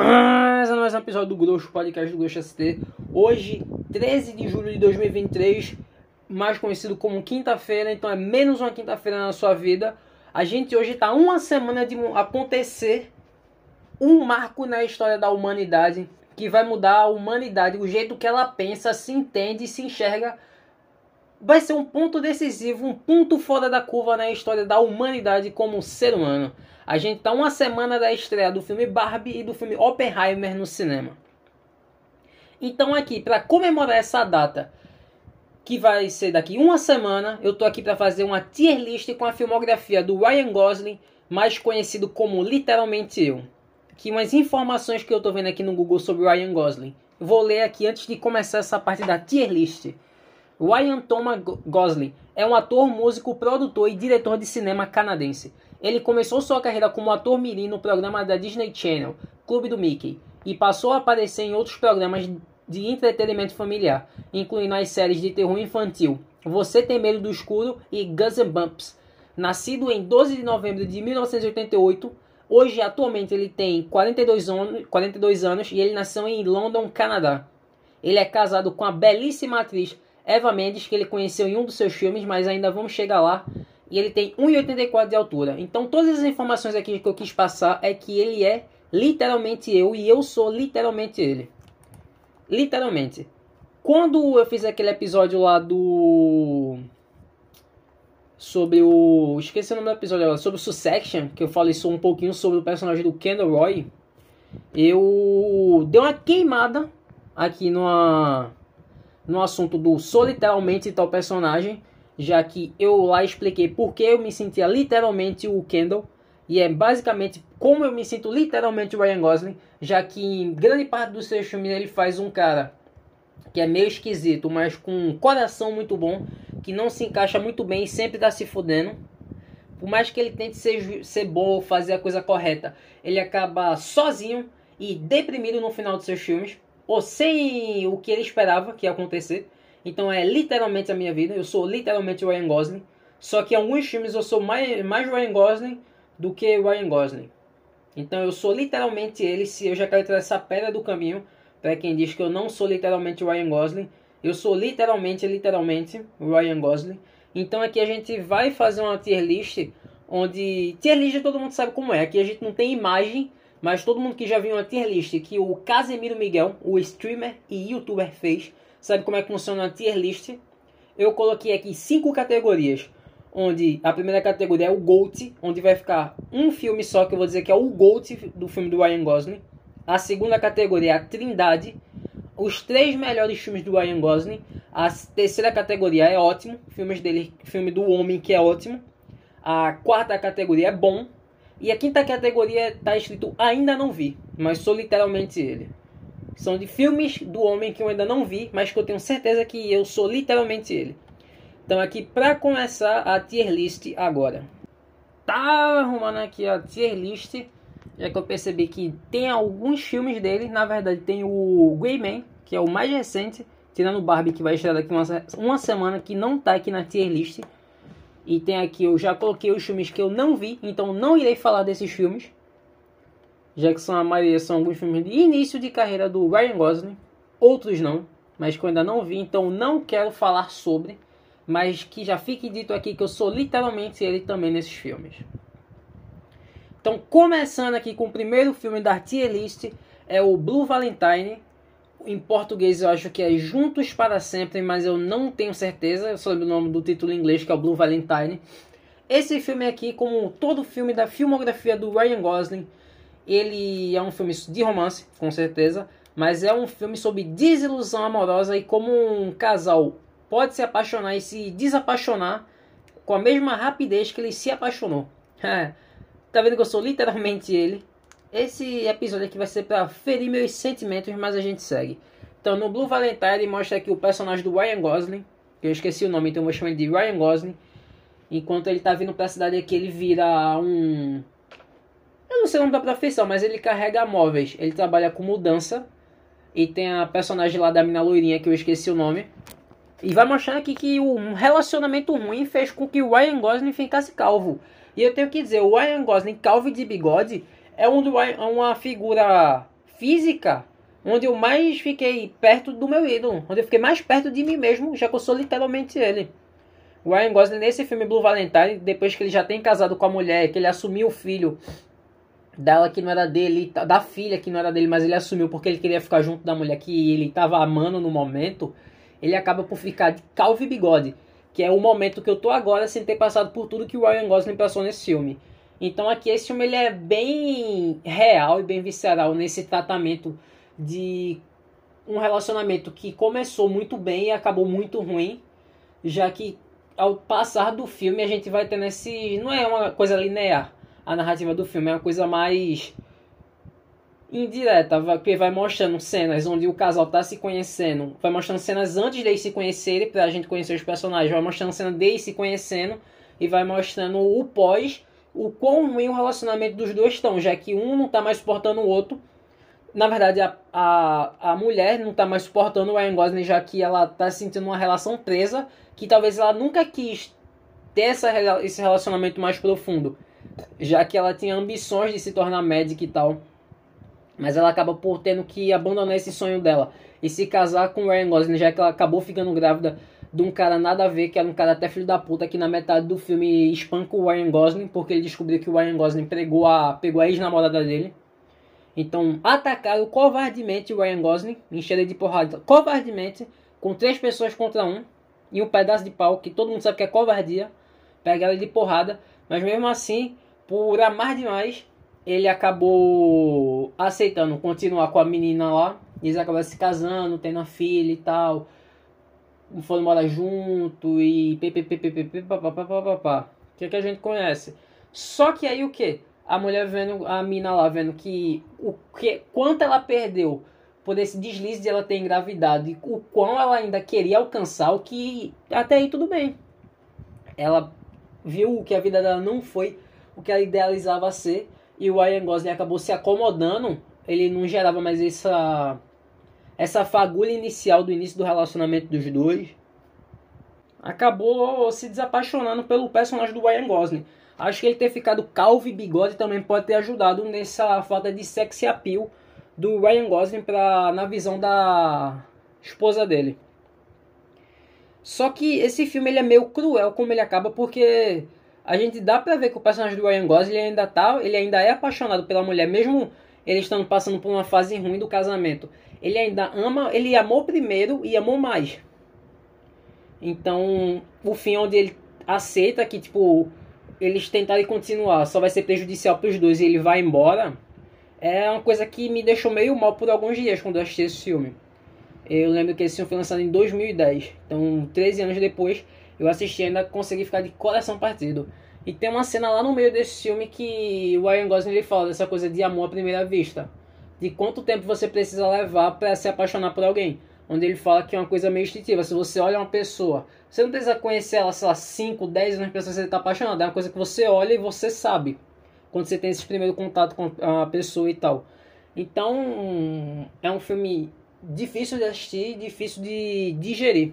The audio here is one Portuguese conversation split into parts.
Começando mais um episódio do Grosso Podcast do Grosso ST. Hoje, 13 de julho de 2023, mais conhecido como quinta-feira, então é menos uma quinta-feira na sua vida. A gente hoje está uma semana de acontecer um marco na história da humanidade que vai mudar a humanidade, o jeito que ela pensa, se entende se enxerga. Vai ser um ponto decisivo, um ponto fora da curva na história da humanidade como ser humano. A gente está uma semana da estreia do filme Barbie e do filme Oppenheimer no cinema. Então aqui, para comemorar essa data, que vai ser daqui uma semana, eu tô aqui para fazer uma tier list com a filmografia do Ryan Gosling, mais conhecido como literalmente eu. Que umas informações que eu tô vendo aqui no Google sobre Ryan Gosling. Vou ler aqui antes de começar essa parte da tier list. Ryan Thomas Gosling é um ator, músico, produtor e diretor de cinema canadense. Ele começou sua carreira como ator mirim no programa da Disney Channel, Clube do Mickey, e passou a aparecer em outros programas de entretenimento familiar, incluindo as séries de terror infantil Você Tem Medo do Escuro e Guns N' Bumps. Nascido em 12 de novembro de 1988, hoje atualmente ele tem 42 anos, 42 anos e ele nasceu em London, Canadá. Ele é casado com a belíssima atriz Eva Mendes, que ele conheceu em um dos seus filmes, mas ainda vamos chegar lá. E ele tem 1,84 de altura. Então todas as informações aqui que eu quis passar é que ele é literalmente eu e eu sou literalmente ele. Literalmente. Quando eu fiz aquele episódio lá do sobre o esqueci o nome do episódio agora, sobre o Succession, que eu falei só um pouquinho sobre o personagem do Kendall Roy, eu dei uma queimada aqui numa no assunto do sou literalmente tal personagem, já que eu lá expliquei porque eu me sentia literalmente o Kendall, e é basicamente como eu me sinto literalmente o Ryan Gosling, já que em grande parte dos seus filmes ele faz um cara que é meio esquisito, mas com um coração muito bom, que não se encaixa muito bem e sempre tá se fudendo. Por mais que ele tente ser, ser bom fazer a coisa correta, ele acaba sozinho e deprimido no final dos seus filmes ou sem o que ele esperava que ia acontecer. Então é literalmente a minha vida. Eu sou literalmente o Ryan Gosling. Só que em alguns filmes eu sou mais, mais Ryan Gosling do que Ryan Gosling. Então eu sou literalmente ele. Se eu já quero tirar essa pedra do caminho para quem diz que eu não sou literalmente o Ryan Gosling, eu sou literalmente, literalmente o Ryan Gosling. Então aqui a gente vai fazer uma tier list onde tier list todo mundo sabe como é. Aqui a gente não tem imagem mas todo mundo que já viu uma tier list que o Casemiro Miguel, o streamer e youtuber fez, sabe como é que funciona a tier list. Eu coloquei aqui cinco categorias, onde a primeira categoria é o GOAT, onde vai ficar um filme só que eu vou dizer que é o GOAT do filme do Ryan Gosling. A segunda categoria é a Trindade, os três melhores filmes do Ryan Gosling. A terceira categoria é ótimo, filmes dele, filme do homem que é ótimo. A quarta categoria é bom, e a quinta categoria está escrito Ainda Não Vi, mas sou literalmente ele. São de filmes do homem que eu ainda não vi, mas que eu tenho certeza que eu sou literalmente ele. Então aqui para começar a tier list agora. Tá arrumando aqui a tier list, já que eu percebi que tem alguns filmes dele, na verdade tem o Greyman, que é o mais recente, tirando o Barbie que vai estrear daqui uma, uma semana, que não tá aqui na tier list. E tem aqui, eu já coloquei os filmes que eu não vi, então não irei falar desses filmes. Já que são a maioria são alguns filmes de início de carreira do Ryan Gosling. Outros não, mas que eu ainda não vi, então não quero falar sobre. Mas que já fique dito aqui que eu sou literalmente ele também nesses filmes. Então, começando aqui com o primeiro filme da tier list, é o Blue Valentine, em português eu acho que é Juntos para Sempre, mas eu não tenho certeza sobre o nome do título em inglês, que é o Blue Valentine. Esse filme aqui, como todo filme da filmografia do Ryan Gosling, ele é um filme de romance, com certeza, mas é um filme sobre desilusão amorosa e como um casal pode se apaixonar e se desapaixonar com a mesma rapidez que ele se apaixonou. tá vendo que eu sou literalmente ele? Esse episódio aqui vai ser para ferir meus sentimentos, mas a gente segue. Então, no Blue Valentine mostra aqui o personagem do Ryan Gosling, que eu esqueci o nome, então eu vou chamar de Ryan Gosling. Enquanto ele tá vindo pra cidade aqui, ele vira um. Eu não sei o nome da profissão, mas ele carrega móveis. Ele trabalha com mudança. E tem a personagem lá da mina loirinha, que eu esqueci o nome. E vai mostrando aqui que um relacionamento ruim fez com que o Ryan Gosling ficasse calvo. E eu tenho que dizer, o Ryan Gosling calvo de bigode é um, é uma figura física onde eu mais fiquei perto do meu ídolo, onde eu fiquei mais perto de mim mesmo, já que eu sou literalmente ele. O Ryan Gosling nesse filme Blue Valentine, depois que ele já tem casado com a mulher, que ele assumiu o filho dela que não era dele, da filha que não era dele, mas ele assumiu porque ele queria ficar junto da mulher que ele estava amando no momento, ele acaba por ficar de calvo e bigode, que é o momento que eu tô agora sem ter passado por tudo que o Ryan Gosling passou nesse filme. Então aqui esse filme ele é bem real e bem visceral nesse tratamento de um relacionamento que começou muito bem e acabou muito ruim, já que ao passar do filme a gente vai tendo esse. Não é uma coisa linear a narrativa do filme, é uma coisa mais indireta, porque vai mostrando cenas onde o casal está se conhecendo, vai mostrando cenas antes deles se conhecerem, para a gente conhecer os personagens, vai mostrando cena deles se conhecendo e vai mostrando o pós, o quão ruim o relacionamento dos dois estão, já que um não está mais suportando o outro. Na verdade, a, a, a mulher não tá mais suportando o Ryan Gosling, já que ela tá sentindo uma relação presa, que talvez ela nunca quis ter essa, esse relacionamento mais profundo, já que ela tinha ambições de se tornar médica e tal. Mas ela acaba por tendo que abandonar esse sonho dela e se casar com o Ryan Gosling, já que ela acabou ficando grávida de um cara nada a ver, que era um cara até filho da puta, que na metade do filme espanca o Ryan Gosling, porque ele descobriu que o Ryan Gosling pegou a, pegou a ex-namorada dele. Então, atacaram covardemente o Ryan Gosling, encheram de porrada covardemente, com três pessoas contra um, e um pedaço de pau, que todo mundo sabe que é covardia, pegaram ele de porrada, mas mesmo assim, por amar demais, ele acabou aceitando continuar com a menina lá, eles acabaram se casando, tendo a filha e tal, foram morar junto e papapá, que é que a gente conhece. Só que aí o que? a mulher vendo, a mina lá vendo que o que quanto ela perdeu por esse deslize de ela ter engravidado e o quão ela ainda queria alcançar, o que até aí tudo bem. Ela viu que a vida dela não foi o que ela idealizava ser e o Ryan Gosling acabou se acomodando, ele não gerava mais essa essa fagulha inicial do início do relacionamento dos dois. Acabou se desapaixonando pelo personagem do Ryan Gosling. Acho que ele ter ficado calvo e bigode também pode ter ajudado nessa falta de sexy appeal do Ryan Gosling pra, na visão da esposa dele. Só que esse filme ele é meio cruel como ele acaba porque a gente dá pra ver que o personagem do Ryan Gosling ele ainda tá, ele ainda é apaixonado pela mulher, mesmo ele estando passando por uma fase ruim do casamento. Ele ainda ama, ele amou primeiro e amou mais. Então, o fim onde ele aceita que tipo eles tentarem continuar só vai ser prejudicial para os dois e ele vai embora, é uma coisa que me deixou meio mal por alguns dias quando eu assisti esse filme. Eu lembro que esse filme foi lançado em 2010, então 13 anos depois eu assisti e ainda consegui ficar de coração partido. E tem uma cena lá no meio desse filme que o Ryan Gosling ele fala dessa coisa de amor à primeira vista. De quanto tempo você precisa levar para se apaixonar por alguém onde ele fala que é uma coisa meio instintiva. Se você olha uma pessoa, você não precisa conhecer ela, sei lá, 5, 10 anos para você estar apaixonado. É uma coisa que você olha e você sabe. Quando você tem esse primeiro contato com a pessoa e tal. Então, é um filme difícil de assistir, difícil de digerir.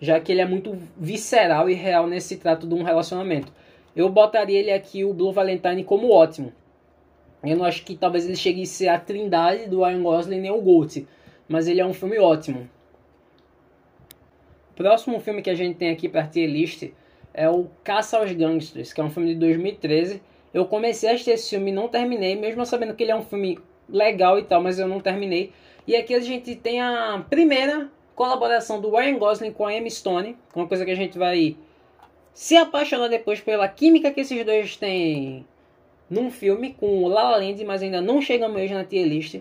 Já que ele é muito visceral e real nesse trato de um relacionamento. Eu botaria ele aqui, o Blue Valentine, como ótimo. Eu não acho que talvez ele chegue a ser a trindade do Ryan Gosling nem o Gold mas ele é um filme ótimo. Próximo filme que a gente tem aqui para tier list é o Caça aos Gangsters, que é um filme de 2013. Eu comecei a assistir esse filme e não terminei, mesmo sabendo que ele é um filme legal e tal, mas eu não terminei. E aqui a gente tem a primeira colaboração do Ryan Gosling com a Emma Stone, uma coisa que a gente vai se apaixonar depois pela química que esses dois têm num filme com o La La Land, mas ainda não chegamos na tier list.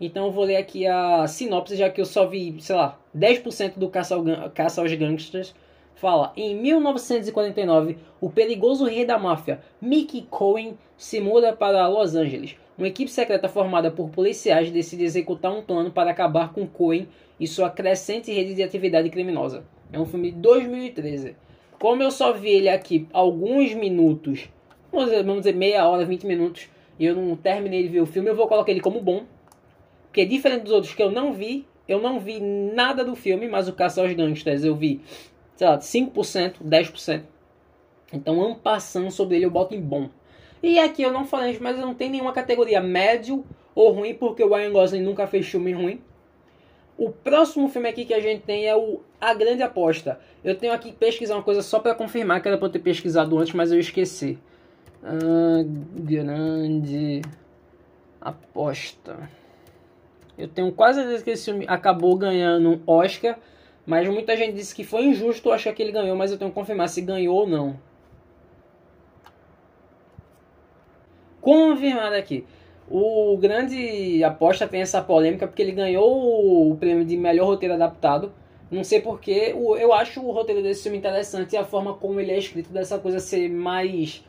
Então eu vou ler aqui a sinopse, já que eu só vi, sei lá, 10% do Caça, ao, Caça aos Gangsters. Fala, em 1949, o perigoso rei da máfia, Mickey Cohen, se muda para Los Angeles. Uma equipe secreta formada por policiais decide executar um plano para acabar com Cohen e sua crescente rede de atividade criminosa. É um filme de 2013. Como eu só vi ele aqui alguns minutos, vamos dizer, vamos dizer meia hora, 20 minutos, e eu não terminei de ver o filme, eu vou colocar ele como bom, porque diferente dos outros que eu não vi, eu não vi nada do filme, mas o Caça aos Gangsters eu vi, sei lá, 5%, 10%. Então, ampassando sobre ele, eu boto em bom. E aqui eu não falei, mas eu não tenho nenhuma categoria médio ou ruim, porque o Ryan Gosling nunca fez filme ruim. O próximo filme aqui que a gente tem é o A Grande Aposta. Eu tenho aqui que pesquisar uma coisa só para confirmar, que era para eu ter pesquisado antes, mas eu esqueci. A Grande Aposta. Eu tenho quase certeza que esse filme acabou ganhando um Oscar, mas muita gente disse que foi injusto achar que ele ganhou, mas eu tenho que confirmar se ganhou ou não. Confirmado aqui. O grande aposta tem essa polêmica porque ele ganhou o prêmio de melhor roteiro adaptado. Não sei porquê, eu acho o roteiro desse filme interessante e a forma como ele é escrito, dessa coisa ser mais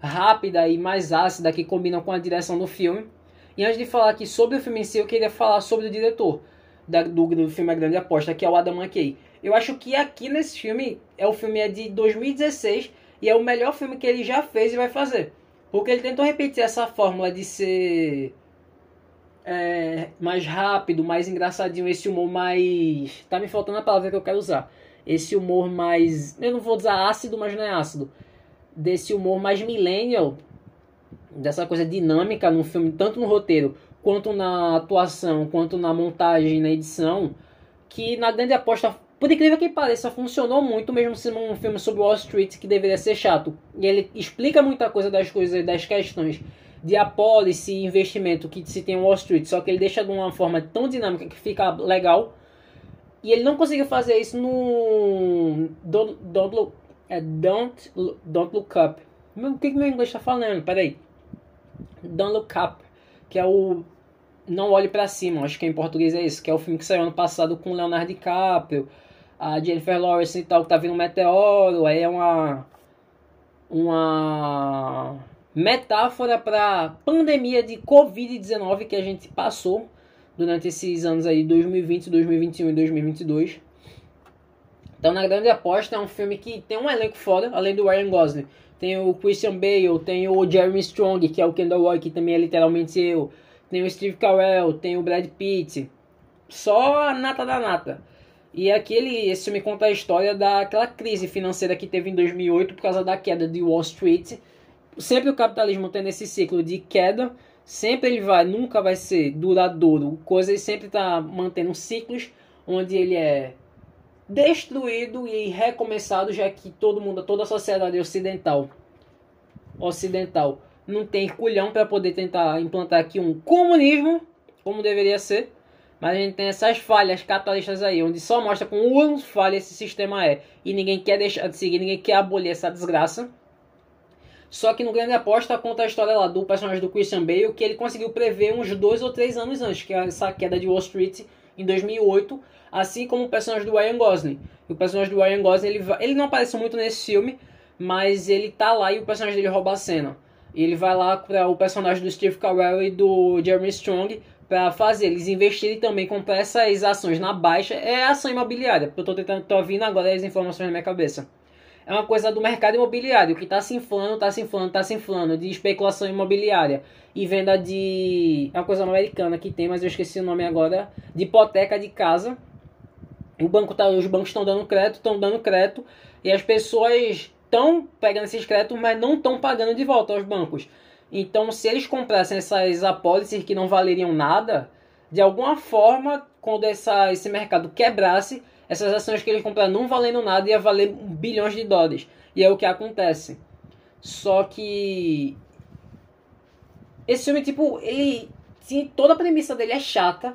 rápida e mais ácida, que combina com a direção do filme. E antes de falar aqui sobre o filme em si, eu queria falar sobre o diretor da, do, do filme A Grande Aposta, que é o Adam McKay. Eu acho que aqui nesse filme, é o filme é de 2016 e é o melhor filme que ele já fez e vai fazer. Porque ele tentou repetir essa fórmula de ser é, mais rápido, mais engraçadinho, esse humor mais. Tá me faltando a palavra que eu quero usar. Esse humor mais. Eu não vou dizer ácido, mas não é ácido. Desse humor mais millennial, dessa coisa dinâmica no filme, tanto no roteiro, quanto na atuação, quanto na montagem, na edição, que na grande aposta por incrível que pareça, funcionou muito, mesmo sendo um filme sobre Wall Street que deveria ser chato. E ele explica muita coisa das coisas, das questões de apólice e investimento que se tem em Wall Street, só que ele deixa de uma forma tão dinâmica que fica legal. E ele não conseguiu fazer isso no Don't, don't, look, é don't, don't Look Up. O que, que meu inglês está falando? Peraí. Don't Look Up, que é o Não Olhe para Cima, acho que em português é isso, que é o filme que saiu ano passado com Leonardo DiCaprio a Jennifer Lawrence e tal, que tá vindo um meteoro, aí é uma uma metáfora para pandemia de Covid-19 que a gente passou durante esses anos aí, 2020, 2021 e 2022. Então, na grande aposta, é um filme que tem um elenco foda, além do Ryan Gosling. Tem o Christian Bale, tem o Jeremy Strong, que é o Kendall Roy, que também é literalmente eu. Tem o Steve Carell, tem o Brad Pitt. Só a nata da nata. E aquele, esse filme conta a história daquela crise financeira que teve em 2008 por causa da queda de Wall Street. Sempre o capitalismo tem esse ciclo de queda, sempre ele vai, nunca vai ser duradouro. Coisas sempre está mantendo ciclos onde ele é destruído e recomeçado, já que todo mundo, toda a sociedade ocidental, ocidental não tem culhão para poder tentar implantar aqui um comunismo como deveria ser. Mas a gente tem essas falhas capitalistas aí, onde só mostra com quão falha esse sistema é. E ninguém quer deixar de seguir, ninguém quer abolir essa desgraça. Só que no Grande Aposta conta a história lá do personagem do Christian Bale, que ele conseguiu prever uns dois ou três anos antes, que é essa queda de Wall Street em 2008, assim como o personagem do Ryan Gosling. o personagem do Ryan Gosling, ele, ele não aparece muito nesse filme, mas ele tá lá e o personagem dele rouba a cena. E ele vai lá para o personagem do Steve Carell e do Jeremy Strong para fazer eles investirem também comprar essas ações na baixa é ação imobiliária. Eu estou tentando tô ouvindo agora as informações na minha cabeça. É uma coisa do mercado imobiliário que está se inflando, está se inflando, está se inflando de especulação imobiliária e venda de é uma coisa americana que tem, mas eu esqueci o nome agora, de hipoteca de casa. O banco tá, os bancos estão dando crédito, estão dando crédito e as pessoas estão pegando esses créditos, mas não estão pagando de volta aos bancos. Então, se eles comprassem essas apólices que não valeriam nada, de alguma forma, quando essa, esse mercado quebrasse, essas ações que eles compraram não valendo nada ia valer bilhões de dólares. E é o que acontece. Só que esse filme, tipo, ele. Sim, toda a premissa dele é chata.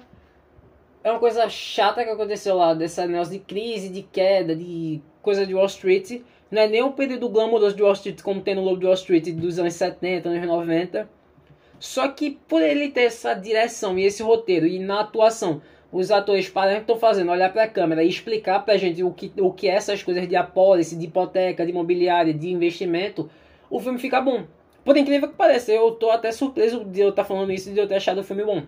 É uma coisa chata que aconteceu lá, dessa negócio de crise, de queda, de coisa de Wall Street. Não é nem o período glamouroso de Wall Street como tem no Lobo de Wall Street dos anos 70, anos 90. Só que por ele ter essa direção e esse roteiro e na atuação, os atores param que estão fazendo, olhar para a câmera e explicar para a gente o que, o que é essas coisas de apólice, de hipoteca, de imobiliária, de investimento, o filme fica bom. Por incrível que pareça, eu tô até surpreso de eu estar tá falando isso e de eu ter achado o filme bom.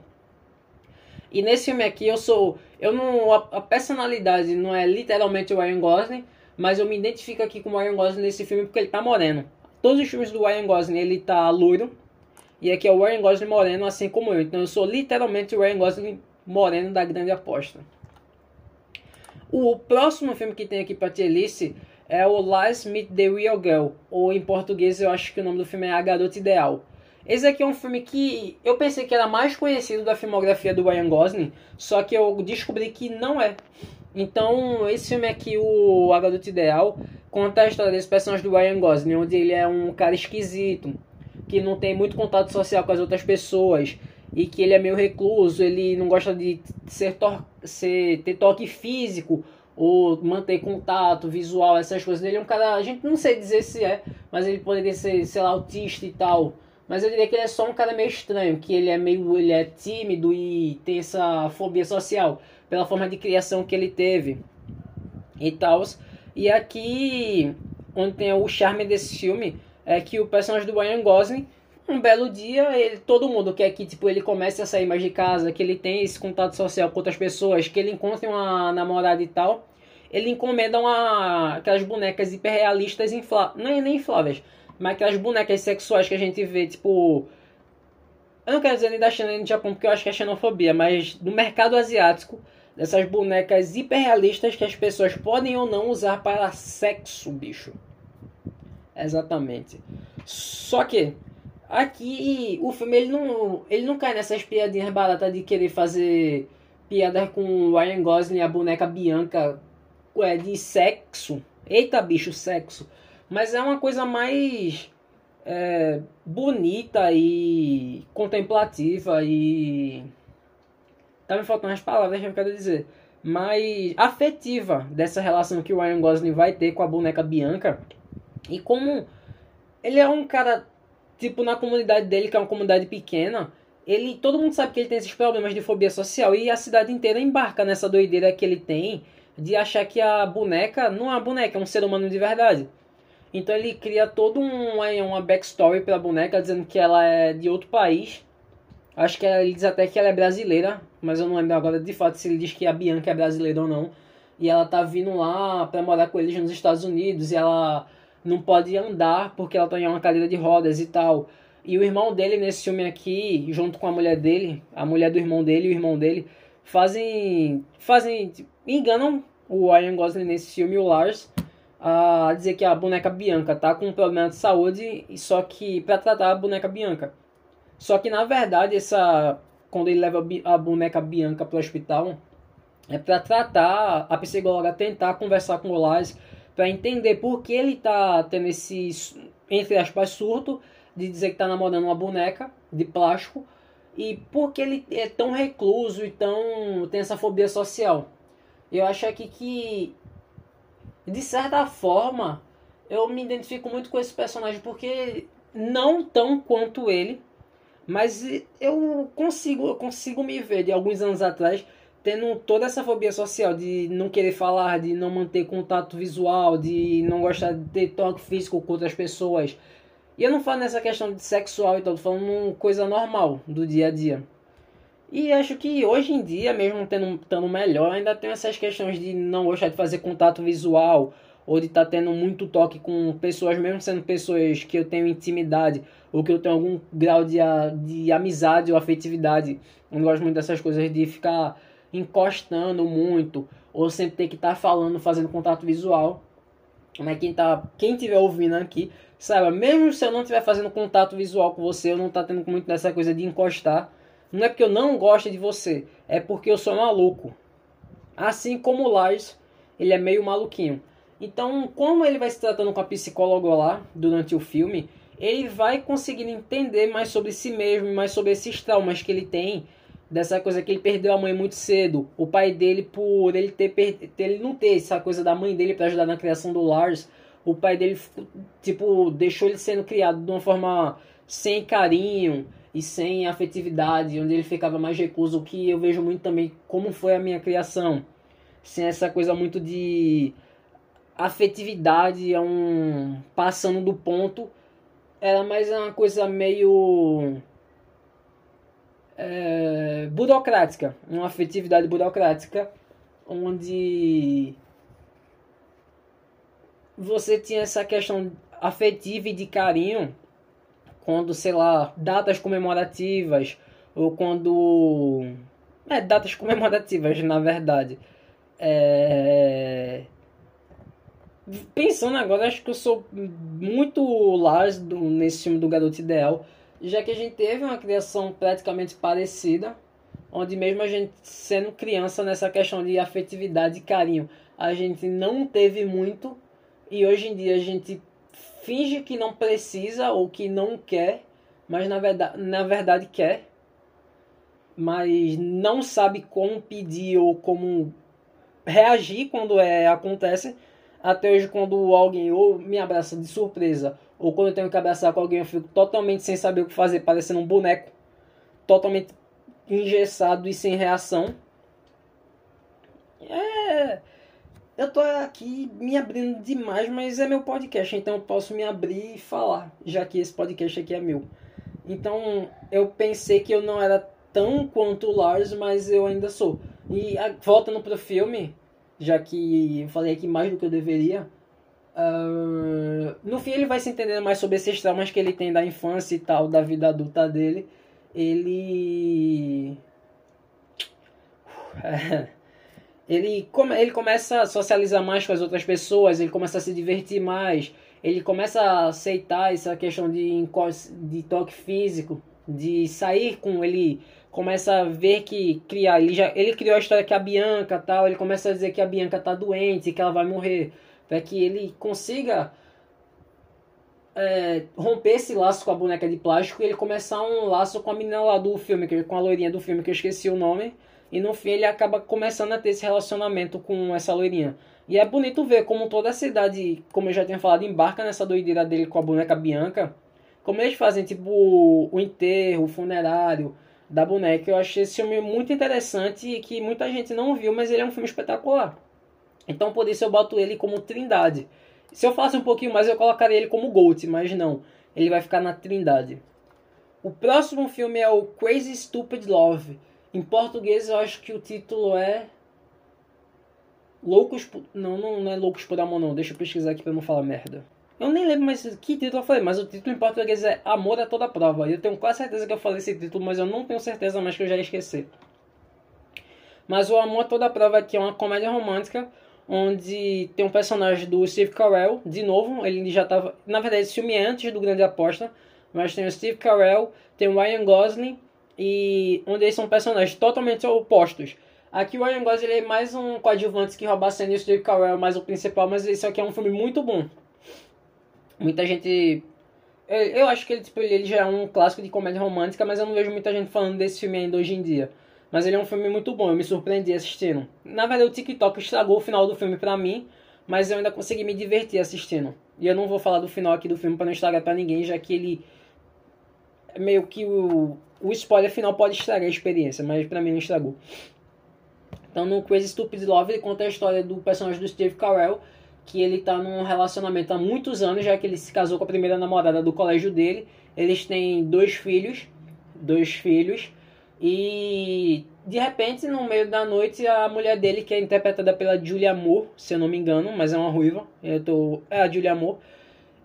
E nesse filme aqui eu sou. Eu não. A, a personalidade não é literalmente o Ryan Gosling, mas eu me identifico aqui com o Ryan Gosling nesse filme porque ele tá moreno. Todos os filmes do Ryan Gosling ele tá loiro. E aqui é o Ryan Gosling moreno, assim como eu. Então eu sou literalmente o Ryan Gosling moreno da grande aposta. O próximo filme que tem aqui pra tier list é o Lies Meet the Real Girl. Ou em português eu acho que o nome do filme é A Garota Ideal. Esse aqui é um filme que eu pensei que era mais conhecido da filmografia do Ryan Gosling, só que eu descobri que não é. Então, esse filme aqui, o A Garota Ideal, conta a história desse personagem do Ryan Gosling, onde ele é um cara esquisito, que não tem muito contato social com as outras pessoas, e que ele é meio recluso, ele não gosta de ser, ser ter toque físico, ou manter contato visual, essas coisas. Ele é um cara, a gente não sei dizer se é, mas ele poderia ser, sei lá, autista e tal. Mas eu diria que ele é só um cara meio estranho, que ele é meio, ele é tímido e tem essa fobia social pela forma de criação que ele teve e tal. E aqui, onde tem o charme desse filme, é que o personagem do Ryan Gosling, um belo dia, ele, todo mundo quer que tipo, ele comece a sair mais de casa, que ele tenha esse contato social com outras pessoas, que ele encontre uma namorada e tal. Ele encomenda uma, aquelas bonecas hiperrealistas, infla, não é nem infláveis, mas aquelas bonecas sexuais que a gente vê, tipo. Eu não quero dizer nem da China nem do Japão, porque eu acho que é xenofobia, mas do mercado asiático, dessas bonecas hiperrealistas que as pessoas podem ou não usar para sexo, bicho. Exatamente. Só que aqui o filme ele não, ele não cai nessas piadinhas baratas de querer fazer piadas com o Ryan Gosling e a boneca Bianca é, de sexo. Eita, bicho, sexo. Mas é uma coisa mais é, bonita e contemplativa e Tá me faltando as palavras que eu quero dizer. Mas afetiva dessa relação que o Ryan Gosling vai ter com a boneca Bianca. E como ele é um cara, tipo, na comunidade dele, que é uma comunidade pequena, ele todo mundo sabe que ele tem esses problemas de fobia social e a cidade inteira embarca nessa doideira que ele tem de achar que a boneca não é uma boneca, é um ser humano de verdade. Então ele cria todo um, uma backstory pra boneca, dizendo que ela é de outro país Acho que ele diz até que ela é brasileira, mas eu não lembro agora de fato se ele diz que a Bianca é brasileira ou não. E ela tá vindo lá pra morar com eles nos Estados Unidos e ela não pode andar porque ela tá em uma cadeira de rodas e tal. E o irmão dele nesse filme aqui, junto com a mulher dele, a mulher do irmão dele e o irmão dele, fazem. fazem. enganam o Ryan Gosling nesse filme, o Lars, a dizer que a boneca Bianca tá com um problema de saúde, só que para tratar a boneca Bianca. Só que na verdade, essa quando ele leva a boneca Bianca para o hospital, é para tratar, a psicóloga tentar conversar com o Lars para entender por que ele tá tendo esse, entre aspas, surto de dizer que tá namorando uma boneca de plástico e por que ele é tão recluso e tão tem essa fobia social. Eu acho aqui que, de certa forma, eu me identifico muito com esse personagem porque não tão quanto ele, mas eu consigo, eu consigo me ver de alguns anos atrás tendo toda essa fobia social de não querer falar, de não manter contato visual, de não gostar de ter toque físico com outras pessoas. E eu não falo nessa questão de sexual e tal, tô falando coisa normal do dia a dia. E acho que hoje em dia, mesmo tendo, tendo melhor, ainda tem essas questões de não gostar de fazer contato visual ou de estar tá tendo muito toque com pessoas, mesmo sendo pessoas que eu tenho intimidade ou que eu tenho algum grau de, de amizade ou afetividade. Eu não gosto muito dessas coisas de ficar encostando muito ou sempre ter que estar tá falando, fazendo contato visual. Mas quem tá, quem tiver ouvindo aqui, saiba, mesmo se eu não estiver fazendo contato visual com você, eu não tá tendo muito dessa coisa de encostar. Não é porque eu não gosto de você, é porque eu sou maluco. Assim como o Lars, ele é meio maluquinho. Então, como ele vai se tratando com a psicóloga lá durante o filme, ele vai conseguindo entender mais sobre si mesmo, mais sobre esses traumas que ele tem, dessa coisa que ele perdeu a mãe muito cedo, o pai dele por ele ter ele não ter essa coisa da mãe dele para ajudar na criação do Lars, o pai dele tipo deixou ele sendo criado de uma forma sem carinho e sem afetividade, onde ele ficava mais recluso, o que eu vejo muito também como foi a minha criação, sem essa coisa muito de afetividade, é um passando do ponto, era mais uma coisa meio é, burocrática, uma afetividade burocrática, onde você tinha essa questão afetiva e de carinho quando, sei lá, datas comemorativas ou quando é datas comemorativas, na verdade. É, pensando agora, acho que eu sou muito do, nesse filme do Garoto Ideal. já que a gente teve uma criação praticamente parecida, onde mesmo a gente sendo criança nessa questão de afetividade e carinho, a gente não teve muito e hoje em dia a gente finge que não precisa ou que não quer, mas na verdade, na verdade quer, mas não sabe como pedir ou como reagir quando é acontece. Até hoje, quando alguém ou me abraça de surpresa, ou quando eu tenho que abraçar com alguém, eu fico totalmente sem saber o que fazer, parecendo um boneco, totalmente engessado e sem reação. É. Eu tô aqui me abrindo demais, mas é meu podcast, então eu posso me abrir e falar, já que esse podcast aqui é meu. Então eu pensei que eu não era tão quanto o Lars, mas eu ainda sou. E voltando pro filme, já que eu falei aqui mais do que eu deveria, uh, no fim ele vai se entendendo mais sobre esses traumas que ele tem da infância e tal, da vida adulta dele. Ele. ele, come, ele começa a socializar mais com as outras pessoas, ele começa a se divertir mais, ele começa a aceitar essa questão de, de toque físico, de sair com ele, começa a ver que criar, ele já ele criou a história que a Bianca tal, ele começa a dizer que a Bianca tá doente, que ela vai morrer, para que ele consiga é, romper esse laço com a boneca de plástico e ele começar um laço com a menina lá do filme, com a loirinha do filme que eu esqueci o nome e no fim ele acaba começando a ter esse relacionamento com essa loirinha. E é bonito ver como toda a cidade, como eu já tinha falado, embarca nessa doideira dele com a boneca Bianca. Como eles fazem, tipo, o enterro, o funerário da boneca. Eu achei esse filme muito interessante e que muita gente não viu, mas ele é um filme espetacular. Então por isso eu boto ele como Trindade. Se eu falasse um pouquinho mais, eu colocaria ele como Gold, mas não. Ele vai ficar na Trindade. O próximo filme é o Crazy Stupid Love em português eu acho que o título é Loucos por... Não, não, é Loucos por Amor não. Deixa eu pesquisar aqui pra não falar merda. Eu nem lembro mais que título eu falei, mas o título em português é Amor a Toda Prova. E eu tenho quase certeza que eu falei esse título, mas eu não tenho certeza mais que eu já esqueci. Mas o Amor a Toda Prova aqui é uma comédia romântica onde tem um personagem do Steve Carell, de novo, ele já estava, na verdade esse filme é antes do Grande Aposta, mas tem o Steve Carell, tem o Ryan Gosling e onde eles são personagens totalmente opostos. Aqui o Ryan Gosling é mais um coadjuvante que rouba a cena e o Steve Carell é mais o principal, mas esse aqui é um filme muito bom. Muita gente... Eu acho que ele, tipo, ele já é um clássico de comédia romântica, mas eu não vejo muita gente falando desse filme ainda hoje em dia. Mas ele é um filme muito bom, eu me surpreendi assistindo. Na verdade, o TikTok estragou o final do filme pra mim, mas eu ainda consegui me divertir assistindo. E eu não vou falar do final aqui do filme para não estragar pra ninguém, já que ele meio que o, o spoiler final pode estragar a experiência, mas pra mim não estragou. Então no Crazy Stupid Love ele conta a história do personagem do Steve Carell, que ele tá num relacionamento há muitos anos, já que ele se casou com a primeira namorada do colégio dele. Eles têm dois filhos, dois filhos, e de repente, no meio da noite, a mulher dele, que é interpretada pela Julia Moore, se eu não me engano, mas é uma ruiva, eu tô, é a Julia Moore,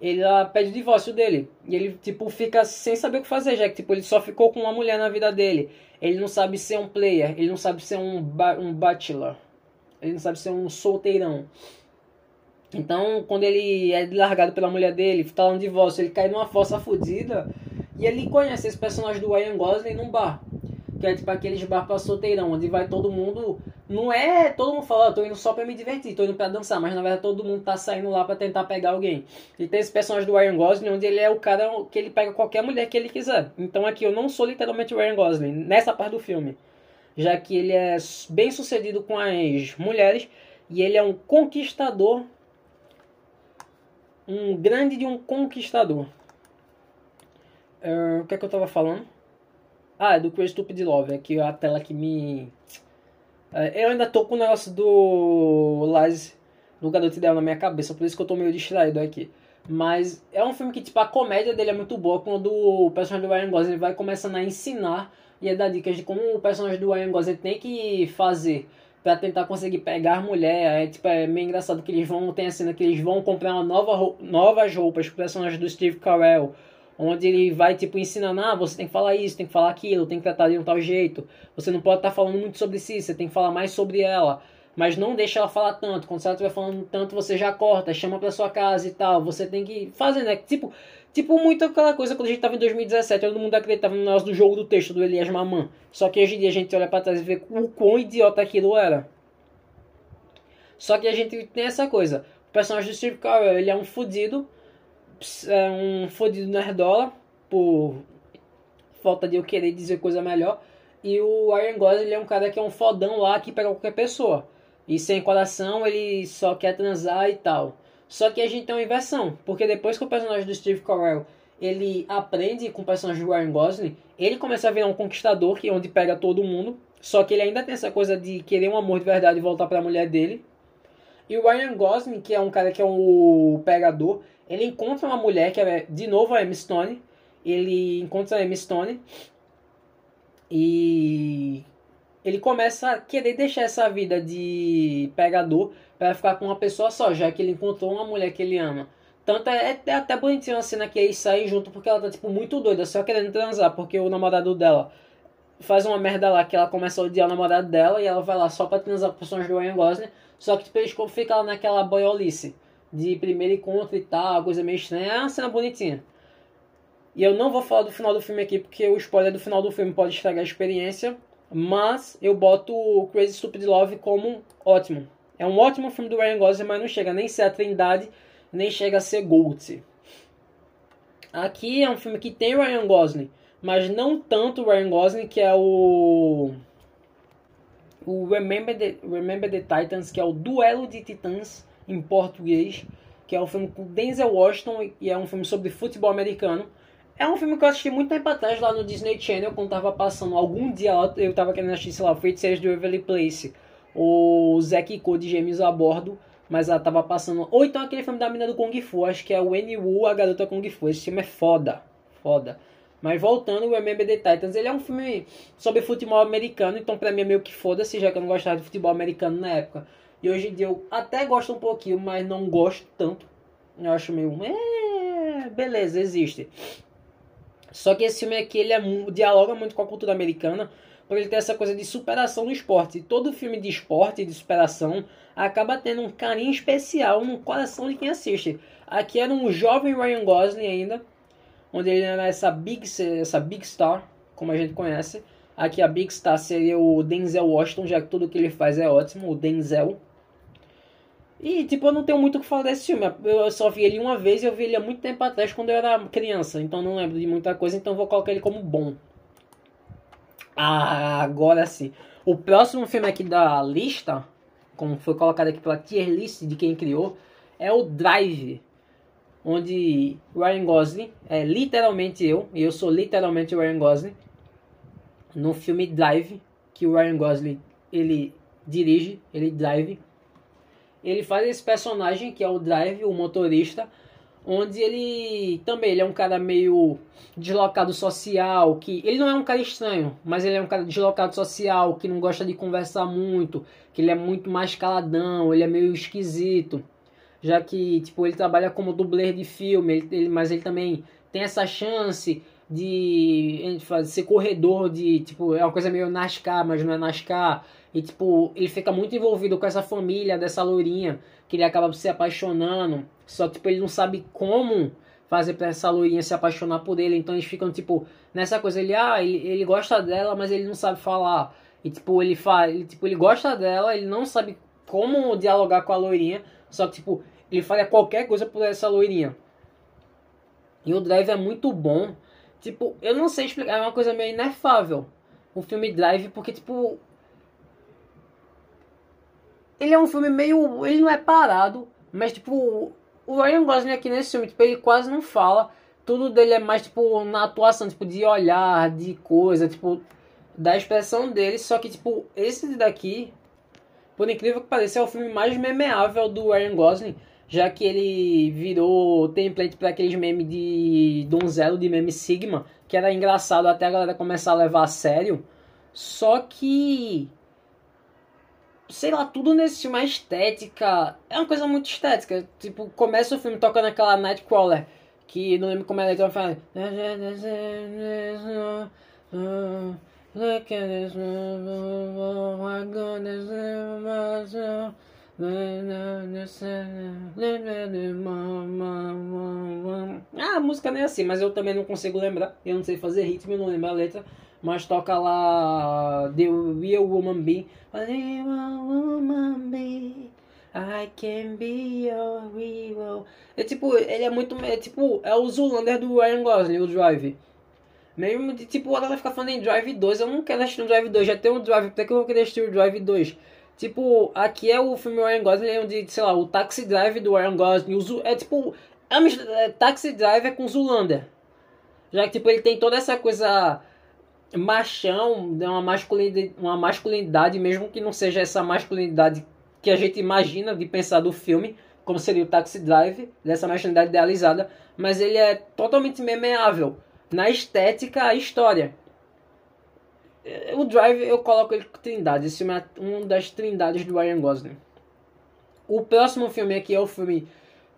ele pede o divórcio dele. E ele, tipo, fica sem saber o que fazer, já que, tipo, ele só ficou com uma mulher na vida dele. Ele não sabe ser um player, ele não sabe ser um, ba um bachelor. Ele não sabe ser um solteirão. Então, quando ele é largado pela mulher dele, tá no divórcio, ele cai numa fossa fodida. E ele conhece esse personagem do Ryan Gosling num bar que é tipo aqueles bar pra solteirão, onde vai todo mundo. Não é todo mundo fala, oh, tô indo só pra me divertir, tô indo pra dançar, mas na verdade todo mundo tá saindo lá pra tentar pegar alguém. E tem esse personagem do Ryan Gosling, onde ele é o cara que ele pega qualquer mulher que ele quiser. Então aqui eu não sou literalmente o Ryan Gosling, nessa parte do filme. Já que ele é bem sucedido com as mulheres e ele é um conquistador. Um grande de um conquistador. Uh, o que é que eu tava falando? Ah, é do Crazy Stupid Love. Aqui é a tela que me. É, eu ainda tô com o negócio do Lies do Garoto Ideal na minha cabeça, por isso que eu tô meio distraído aqui. Mas é um filme que, tipo, a comédia dele é muito boa quando o personagem do Ryan Gosling vai começando a ensinar e a dar dicas de como o personagem do Ryan Gosling tem que fazer para tentar conseguir pegar mulher. É, tipo, é meio engraçado que eles vão, tem a cena que eles vão comprar uma nova, novas roupas pro personagem do Steve Carell onde ele vai tipo ensinando, ah, você tem que falar isso, tem que falar aquilo, tem que tratar de um tal jeito. Você não pode estar tá falando muito sobre si, você tem que falar mais sobre ela. Mas não deixa ela falar tanto. Quando ela estiver falando tanto, você já corta, chama pra sua casa e tal. Você tem que fazer, né? Tipo, Tipo, muito aquela coisa quando a gente tava em 2017, todo mundo acreditava no negócio do jogo do texto do Elias Mamã. Só que hoje em dia a gente olha pra trás e vê o quão idiota aquilo era. Só que a gente tem essa coisa. O personagem do Steve Carell, ele é um fudido, um fudido nerdola, por falta de eu querer dizer coisa melhor. E o Ryan Gosling, é um cara que é um fodão lá que pega qualquer pessoa. E sem coração, ele só quer transar e tal. Só que a gente tem uma inversão, porque depois que o personagem do Steve Carell ele aprende com o personagem do Ryan Gosling, ele começa a virar um conquistador, que é onde pega todo mundo, só que ele ainda tem essa coisa de querer um amor de verdade e voltar para a mulher dele. E o Ryan Gosling, que é um cara que é um pegador, ele encontra uma mulher que é de novo a Emma Stone. Ele encontra a Emma Stone e ele começa a querer deixar essa vida de pegador para ficar com uma pessoa só, já que ele encontrou uma mulher que ele ama. Tanto é, é até bonitinho a cena que eles saem junto porque ela tá tipo muito doida, só querendo transar, porque o namorado dela faz uma merda lá que ela começa a odiar o namorado dela e ela vai lá só pra transar com personagem do Ryan Gosling, só que tipo, eles ficam lá naquela boiolice de primeiro encontro e tal, coisa meio estranha, é uma cena bonitinha. E eu não vou falar do final do filme aqui porque o spoiler do final do filme pode estragar a experiência, mas eu boto o Crazy Stupid Love como ótimo. É um ótimo filme do Ryan Gosling, mas não chega nem a ser a Trindade, nem chega a ser Gold. Aqui é um filme que tem Ryan Gosling, mas não tanto Ryan Gosling, que é o o Remember the, Remember the Titans, que é o Duelo de Titãs em português, que é um filme com Denzel Washington e é um filme sobre futebol americano. É um filme que eu assisti muito tempo atrás lá no Disney Channel, quando tava passando algum dia lá, eu tava querendo assistir, sei lá, Feiticeiros de Waverly Place o Zack e Cody Gêmeos a bordo, mas ela tava passando. Ou então aquele filme da mina do Kung Fu, acho que é o N.U. A Garota Kung Fu. Esse filme é foda, foda. Mas voltando, o Remember Titans, ele é um filme sobre futebol americano, então pra mim é meio que foda-se, já que eu não gostava de futebol americano na época. E hoje em dia eu até gosto um pouquinho, mas não gosto tanto. Eu acho meio. É, beleza, existe. Só que esse filme aqui, ele é, dialoga muito com a cultura americana por ele ter essa coisa de superação no esporte. E todo filme de esporte, de superação, acaba tendo um carinho especial no coração de quem assiste. Aqui era um jovem Ryan Gosling ainda, onde ele era essa big, essa big star, como a gente conhece. Aqui a big star seria o Denzel Washington, já que tudo que ele faz é ótimo, o Denzel. E, tipo, eu não tenho muito o que falar desse filme. Eu só vi ele uma vez e eu vi ele há muito tempo atrás, quando eu era criança. Então não lembro de muita coisa, então vou colocar ele como bom. Ah, agora sim. O próximo filme aqui da lista, como foi colocado aqui pela tier list de quem criou, é o Drive. Onde Ryan Gosling é literalmente eu, e eu sou literalmente o Ryan Gosling. No filme Drive, que o Ryan Gosling ele dirige, ele drive. Ele faz esse personagem que é o Drive, o motorista, onde ele também ele é um cara meio deslocado social, que ele não é um cara estranho, mas ele é um cara deslocado social, que não gosta de conversar muito, que ele é muito mais caladão, ele é meio esquisito, já que tipo ele trabalha como dublê de filme, ele, ele, mas ele também tem essa chance de ser corredor de tipo é uma coisa meio NASCAR, mas não é NASCAR. E tipo, ele fica muito envolvido com essa família dessa lourinha, que ele acaba se apaixonando. Só que tipo, ele não sabe como fazer pra essa loirinha se apaixonar por ele. Então eles ficam, tipo, nessa coisa, ele, ah, ele, ele gosta dela, mas ele não sabe falar. E tipo, ele faz. Ele, tipo, ele gosta dela, ele não sabe como dialogar com a loirinha. Só que, tipo, ele faria qualquer coisa por essa loirinha. E o Drive é muito bom. Tipo, eu não sei explicar, é uma coisa meio inefável. O filme Drive, porque, tipo. Ele é um filme meio. Ele não é parado, mas, tipo, o Ryan Gosling aqui nesse filme, tipo, ele quase não fala. Tudo dele é mais, tipo, na atuação, tipo, de olhar, de coisa, tipo, da expressão dele. Só que, tipo, esse daqui, por incrível que pareça, é o filme mais memeável do Ryan Gosling. Já que ele virou template para aqueles memes de donzelo, de meme Sigma. Que era engraçado até a galera começar a levar a sério. Só que sei lá, tudo nesse filme, a estética é uma coisa muito estética. Tipo, começa o filme tocando aquela Nightcrawler, que não lembro como é legal, fala. Ah, a música nem é assim, mas eu também não consigo lembrar. Eu não sei fazer ritmo, não lembro a letra. Mas toca lá The Real Woman Be. Real Woman Be. I can be your hero. É tipo, ele é muito. É tipo, é o Zulander do Ryan Gosling, o Drive. Mesmo de tipo, a galera fica falando em Drive 2. Eu não quero assistir um Drive 2, já tem um Drive, até que eu vou querer assistir o Drive 2. Tipo, aqui é o filme Ryan Gosling, onde, sei lá, o Taxi Drive do Ryan Gosling. O é tipo, é, é, Taxi Drive é com Zulander. Já que tipo, ele tem toda essa coisa machão, uma masculinidade, uma masculinidade, mesmo que não seja essa masculinidade que a gente imagina de pensar do filme, como seria o Taxi Drive, dessa masculinidade idealizada, mas ele é totalmente memeável na estética a história. O Drive eu coloco ele com Trindade, esse filme é uma das trindades do Ryan Gosling. O próximo filme aqui é o filme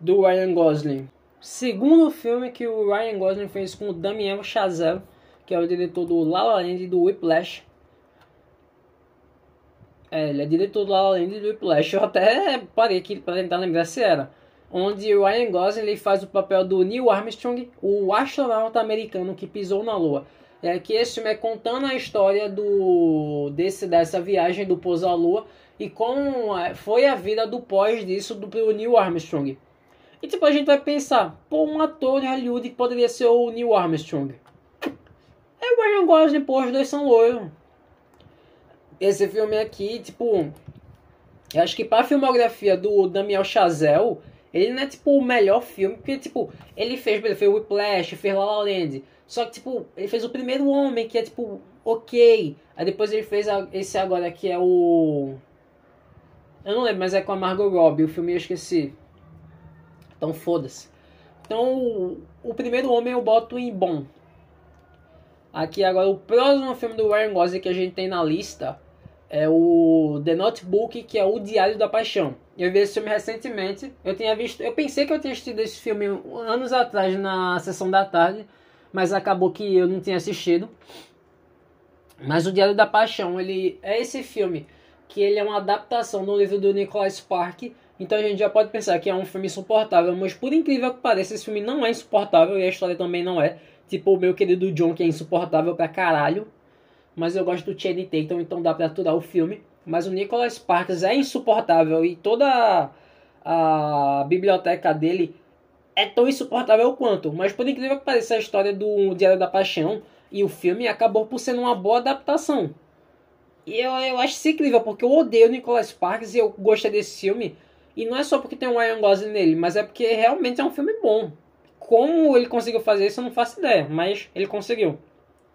do Ryan Gosling. Segundo filme que o Ryan Gosling fez com o Damien Chazelle, que é o diretor do La La Land e do Whiplash. É, ele é diretor do La La Land e do Whiplash. Eu até parei aqui para tentar lembrar se era. Onde o Ryan Gosling ele faz o papel do Neil Armstrong, o astronauta americano que pisou na Lua. É que esse filme é contando a história do desse dessa viagem do pouso à Lua e como é, foi a vida do pós disso do, do Neil Armstrong. E tipo a gente vai pensar, pô, um ator de Hollywood que poderia ser o Neil Armstrong. É Ryan Gosling, pô, os dois são loiros. Esse filme aqui, tipo, eu acho que pra filmografia do Daniel Chazelle, ele não é tipo o melhor filme, porque tipo, ele fez, ele fez Whiplash, fez La La Land. Só que tipo, ele fez o primeiro homem, que é tipo, ok. Aí depois ele fez esse agora que é o. Eu não lembro, mas é com a Margot Robbie, o filme eu esqueci. Então foda-se. Então o primeiro homem eu boto em bom. Aqui agora o próximo filme do Ryan Gosling que a gente tem na lista é o The Notebook, que é o Diário da Paixão. Eu vi esse filme recentemente. Eu tinha visto, eu pensei que eu tinha assistido esse filme anos atrás na sessão da tarde, mas acabou que eu não tinha assistido. Mas o Diário da Paixão, ele é esse filme que ele é uma adaptação do livro do Nicholas Spark. Então a gente já pode pensar que é um filme insuportável, mas por incrível que pareça, esse filme não é insuportável e a história também não é. Tipo o meu querido John, que é insuportável pra caralho. Mas eu gosto do Channing Tatum, então dá pra aturar o filme. Mas o Nicholas Sparks é insuportável e toda a biblioteca dele é tão insuportável quanto. Mas por incrível que pareça, a história do Diário da Paixão e o filme acabou por ser uma boa adaptação. E eu, eu acho isso incrível, porque eu odeio o Nicholas Sparks e eu gostei desse filme. E não é só porque tem o Ryan Gosling nele, mas é porque realmente é um filme bom. Como ele conseguiu fazer isso, eu não faço ideia, mas ele conseguiu.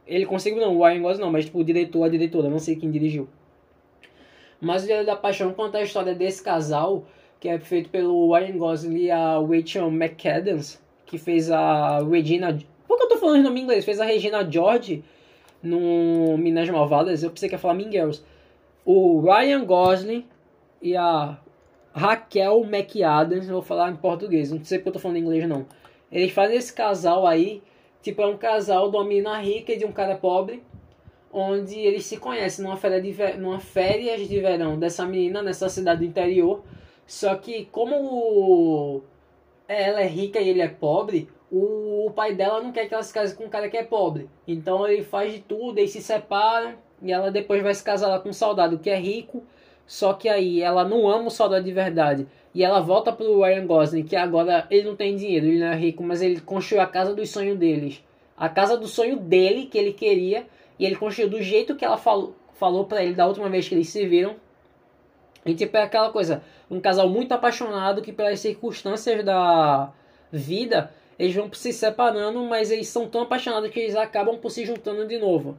Ele conseguiu não, o Ryan Gosling não, mas tipo, o diretor, a diretora, não sei quem dirigiu. Mas o Diário da Paixão conta a história desse casal, que é feito pelo Ryan Gosling e a Rachel McAdams, que fez a Regina... Por que eu tô falando o nome em inglês? Fez a Regina George no Minas Malvadas, eu pensei que ia falar Mean Girls. O Ryan Gosling e a Raquel McAdams, vou falar em português, não sei porque eu tô falando em inglês não. Eles fazem esse casal aí, tipo, é um casal de uma menina rica e de um cara pobre, onde eles se conhecem numa férias de, numa férias de verão dessa menina nessa cidade do interior. Só que como ela é rica e ele é pobre, o pai dela não quer que ela se case com um cara que é pobre. Então ele faz de tudo, eles se separam e ela depois vai se casar lá com um soldado que é rico. Só que aí ela não ama o soldado de verdade. E ela volta pro Ryan Gosling, que agora ele não tem dinheiro, ele não é rico, mas ele construiu a casa dos sonhos deles. A casa do sonho dele, que ele queria, e ele construiu do jeito que ela falou, falou para ele da última vez que eles se viram. E tipo, é aquela coisa, um casal muito apaixonado que pelas circunstâncias da vida, eles vão se separando, mas eles são tão apaixonados que eles acabam por se juntando de novo.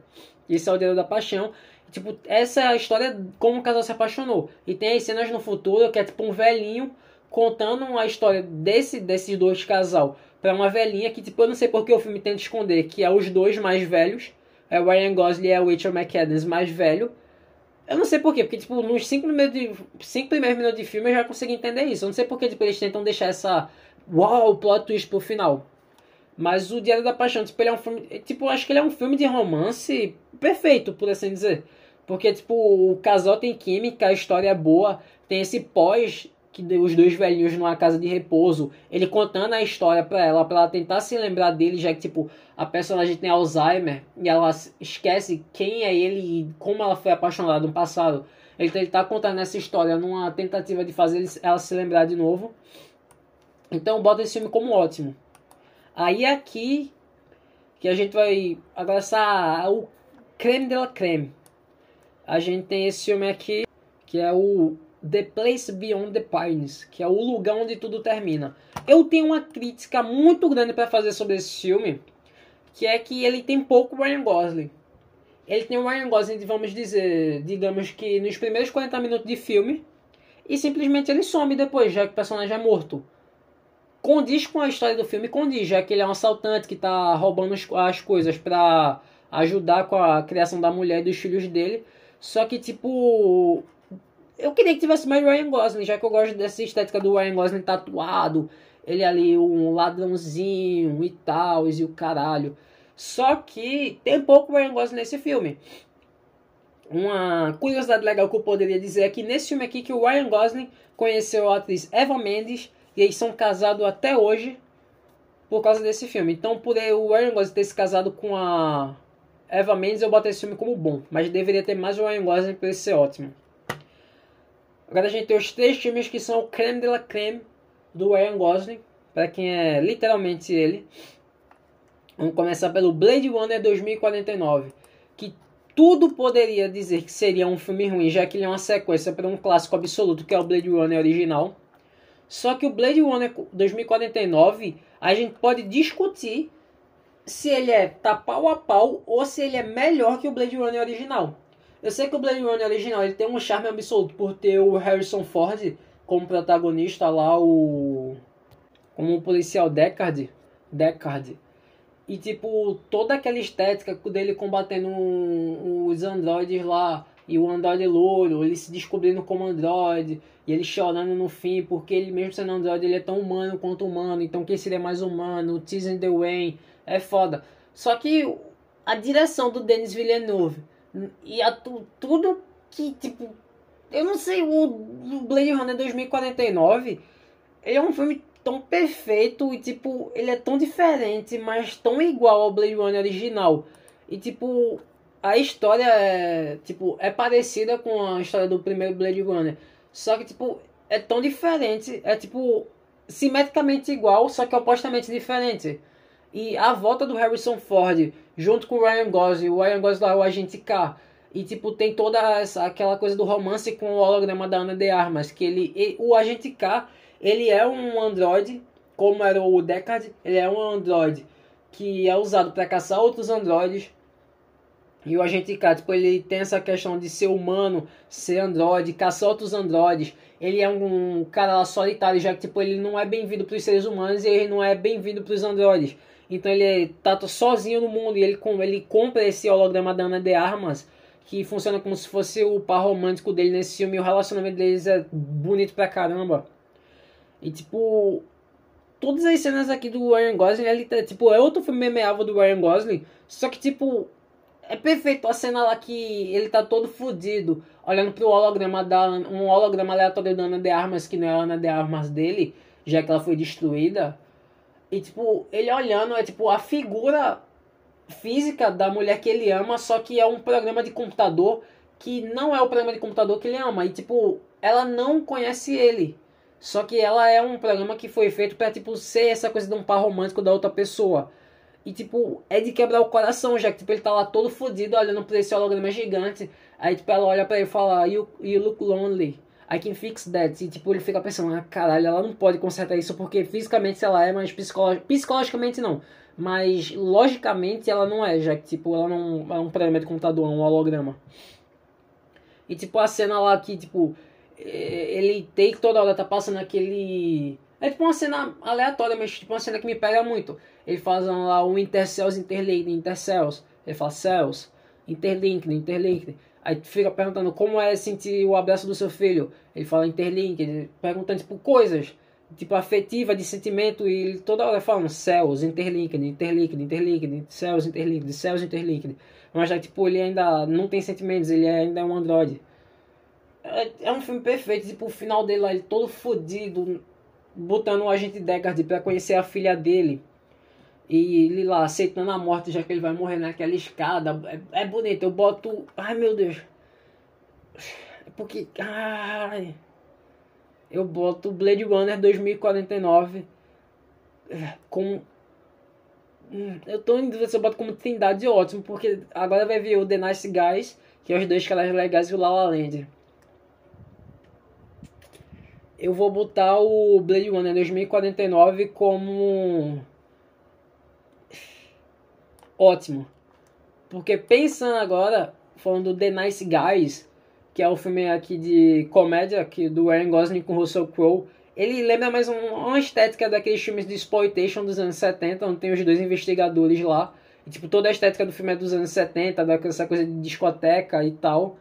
Isso é o dedo da paixão. Tipo, essa é a história como o casal se apaixonou. E tem as cenas no futuro que é tipo um velhinho contando a história desse desses dois casal para uma velhinha que tipo eu não sei porque o filme tenta esconder que é os dois mais velhos, é o Ryan Gosling e a Rachel McAdams mais velho. Eu não sei porquê, porque tipo nos cinco primeiros, de, cinco primeiros minutos de filme eu já consegui entender isso. Eu não sei porque tipo, eles tentam deixar essa uau, plot twist pro final. Mas o Diário da Paixão, tipo, ele é um filme. Tipo, acho que ele é um filme de romance perfeito, por assim dizer. Porque, tipo, o casal tem química, a história é boa, tem esse pós que os dois velhinhos numa casa de repouso, ele contando a história para ela, para ela tentar se lembrar dele, já que tipo a personagem tem Alzheimer e ela esquece quem é ele e como ela foi apaixonada no passado. Ele, ele tá contando essa história numa tentativa de fazer ela se lembrar de novo. Então bota esse filme como ótimo. Aí aqui que a gente vai abraçar o creme de la creme. A gente tem esse filme aqui que é o The Place Beyond the Pines, que é o lugar onde tudo termina. Eu tenho uma crítica muito grande para fazer sobre esse filme, que é que ele tem pouco Ryan Gosling. Ele tem o Ryan Gosling, vamos dizer, digamos que nos primeiros 40 minutos de filme, e simplesmente ele some depois, já que o personagem é morto. Condiz com a história do filme, condiz, já que ele é um assaltante que está roubando as coisas para ajudar com a criação da mulher e dos filhos dele. Só que, tipo, eu queria que tivesse mais Ryan Gosling, já que eu gosto dessa estética do Ryan Gosling tatuado. Ele ali, um ladrãozinho e tal, e o caralho. Só que tem pouco Ryan Gosling nesse filme. Uma curiosidade legal que eu poderia dizer é que nesse filme aqui que o Ryan Gosling conheceu a atriz Eva Mendes e eles são casados até hoje por causa desse filme. Então, por o Ryan Gosling ter se casado com a Eva Mendes, eu botei esse filme como bom, mas deveria ter mais o Ryan Gosling para ele ser ótimo. Agora a gente tem os três filmes que são o creme de la creme do Ryan Gosling, para quem é literalmente ele. Vamos começar pelo Blade Runner 2049, que tudo poderia dizer que seria um filme ruim, já que ele é uma sequência para um clássico absoluto que é o Blade Runner original. Só que o Blade Runner 2049, a gente pode discutir se ele é tá pau a pau ou se ele é melhor que o Blade Runner original. Eu sei que o Blade Runner original ele tem um charme absoluto por ter o Harrison Ford como protagonista lá, o. como o policial Deckard. Deckard. E tipo, toda aquela estética dele combatendo um, os androides lá. E o android louro, ele se descobrindo como android. E ele chorando no fim, porque ele mesmo sendo android, ele é tão humano quanto humano. Então quem seria mais humano? O Teaser The Wayne. É foda. Só que a direção do Denis Villeneuve e a tu, tudo que, tipo. Eu não sei, o, Blade Runner 2049 ele é um filme tão perfeito e, tipo, ele é tão diferente, mas tão igual ao Blade Runner original. E, tipo, a história é, tipo, é parecida com a história do primeiro Blade Runner. Só que, tipo, é tão diferente. É, tipo, simetricamente igual, só que opostamente diferente. E a volta do Harrison Ford junto com o Ryan Gosling, o Ryan Gosling é o agente K. E tipo, tem toda essa, aquela coisa do romance com o holograma da Ana de Armas, que ele, ele o agente K, ele é um androide, como era o Deckard, ele é um androide que é usado para caçar outros androides. E o agente K, tipo, ele tem essa questão de ser humano, ser androide, caçar outros androides. Ele é um cara solitário, já que tipo, ele não é bem-vindo para os seres humanos e ele não é bem-vindo para os androides. Então ele tá sozinho no mundo e ele, ele compra esse holograma da Ana de Armas, que funciona como se fosse o par romântico dele nesse filme. E o relacionamento deles é bonito pra caramba. E tipo, todas as cenas aqui do Ryan Gosling, ele tá, tipo, é outro filme memeável do Ryan Gosling, só que tipo, é perfeito a cena lá que ele tá todo fudido, olhando pro holograma da um holograma aleatório da Ana de Armas, que não é a Ana de Armas dele, já que ela foi destruída. E, tipo, ele olhando, é tipo a figura física da mulher que ele ama, só que é um programa de computador que não é o programa de computador que ele ama. E, tipo, ela não conhece ele. Só que ela é um programa que foi feito para tipo, ser essa coisa de um par romântico da outra pessoa. E, tipo, é de quebrar o coração, já que, tipo, ele tá lá todo fodido, olhando pra esse holograma gigante. Aí, tipo, ela olha pra ele e fala, you, you look lonely. I can fix that. E tipo, ele fica pensando, ah, caralho, ela não pode consertar isso porque fisicamente ela é, mas psicolo psicologicamente não. Mas logicamente ela não é, já que tipo, ela não é um programa de computador, é um holograma. E tipo, a cena lá que, tipo, ele tem que toda hora tá passando aquele. É tipo uma cena aleatória, mas tipo uma cena que me pega muito. Ele faz lá um Intercells Interlinked, Intercells. Ele fala Cells, Interlinked, Interlinked. Aí tu fica perguntando como é sentir o abraço do seu filho. Ele fala interlink, perguntando tipo coisas, tipo afetiva, de sentimento, e ele toda hora falando céus, interlinked, interlinked, interlinked, céus, interlinked, céus, interlinked. Mas já tipo, ele ainda não tem sentimentos, ele ainda é um androide. é, é um filme perfeito, tipo, o final dele lá, ele todo fodido, botando o agente Deckard pra conhecer a filha dele. E ele lá aceitando a morte, já que ele vai morrer naquela escada. É, é bonito, eu boto. Ai meu Deus. É porque. Ai. Eu boto Blade Runner 2049 é, com. Hum, eu tô em dúvida se eu boto como Trindade ótimo, porque agora vai vir o The Nice Guys, que é os dois caras legais, e o La La Land. Eu vou botar o Blade Runner 2049 como ótimo. Porque pensando agora, falando do The Nice Guys, que é o filme aqui de comédia aqui do Aaron Gosling com Russell Crowe, ele lembra mais um, uma estética daqueles filmes de exploitation dos anos 70, onde tem os dois investigadores lá. E, tipo, toda a estética do filme é dos anos 70, daquela coisa de discoteca e tal.